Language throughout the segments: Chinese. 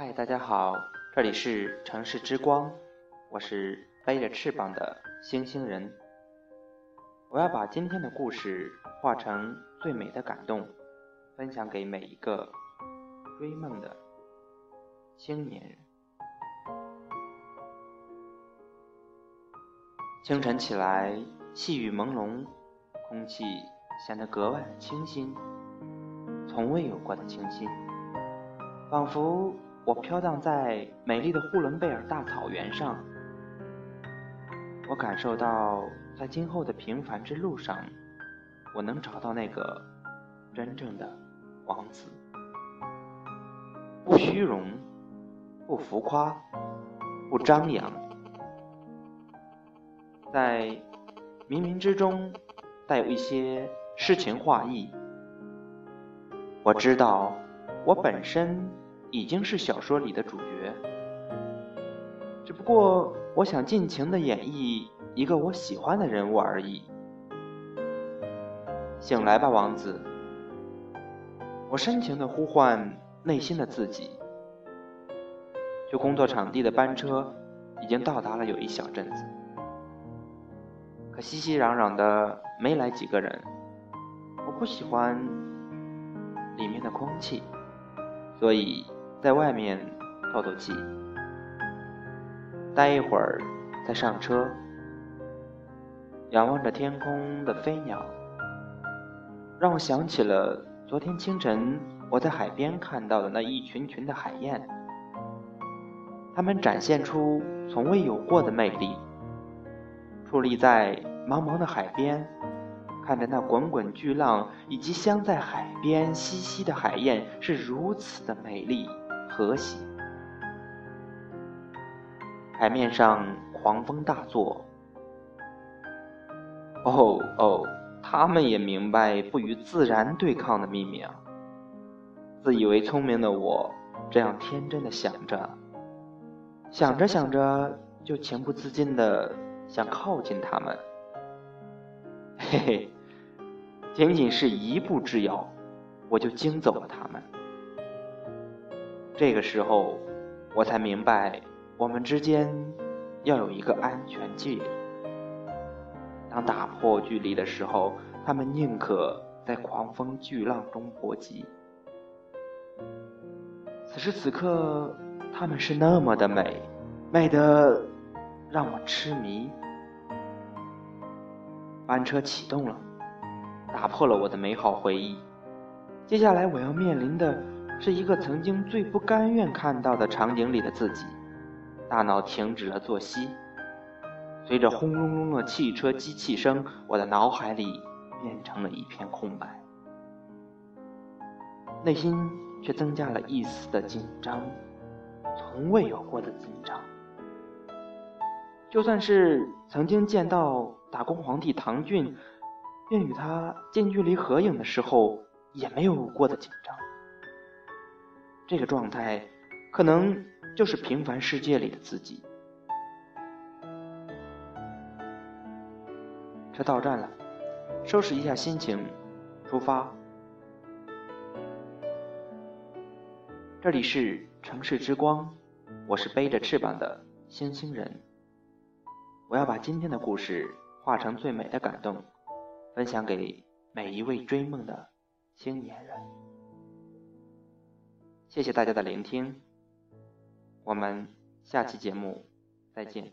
嗨，大家好，这里是城市之光，我是背着翅膀的星星人。我要把今天的故事化成最美的感动，分享给每一个追梦的青年人。清晨起来，细雨朦胧，空气显得格外清新，从未有过的清新，仿佛我飘荡在美丽的呼伦贝尔大草原上。我感受到，在今后的平凡之路上，我能找到那个真正的王子，不虚荣，不浮夸，不张扬，在冥冥之中带有一些诗情画意。我知道，我本身已经是小说里的主角，只不过。我想尽情的演绎一个我喜欢的人物而已。醒来吧，王子！我深情的呼唤内心的自己。去工作场地的班车已经到达了有一小阵子，可熙熙攘攘的没来几个人。我不喜欢里面的空气，所以在外面透透气。待一会儿，再上车。仰望着天空的飞鸟，让我想起了昨天清晨我在海边看到的那一群群的海燕。它们展现出从未有过的魅力。矗立在茫茫的海边，看着那滚滚巨浪以及镶在海边嬉戏的海燕，是如此的美丽和谐。海面上狂风大作。哦哦，他们也明白不与自然对抗的秘密啊！自以为聪明的我，这样天真的想着，想着想着，就情不自禁的想靠近他们。嘿嘿，仅仅是一步之遥，我就惊走了他们。这个时候，我才明白。我们之间要有一个安全距离。当打破距离的时候，他们宁可在狂风巨浪中搏击。此时此刻，他们是那么的美，美得让我痴迷。班车启动了，打破了我的美好回忆。接下来我要面临的是一个曾经最不甘愿看到的场景里的自己。大脑停止了作息，随着轰隆隆的汽车机器声，我的脑海里变成了一片空白，内心却增加了一丝的紧张，从未有过的紧张。就算是曾经见到打工皇帝唐骏，并与他近距离合影的时候，也没有过的紧张。这个状态，可能。就是平凡世界里的自己。车到站了，收拾一下心情，出发。这里是城市之光，我是背着翅膀的星星人。我要把今天的故事化成最美的感动，分享给每一位追梦的青年人。谢谢大家的聆听。我们下期节目再见。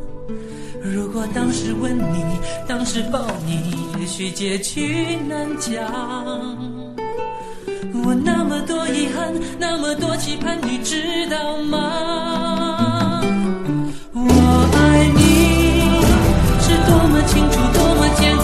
如果当时吻你，当时抱你，也许结局难讲。我那么多遗憾，那么多期盼，你知道吗？我爱你是多么清楚，多么坚固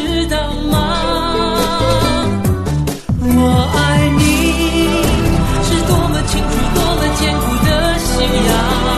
信仰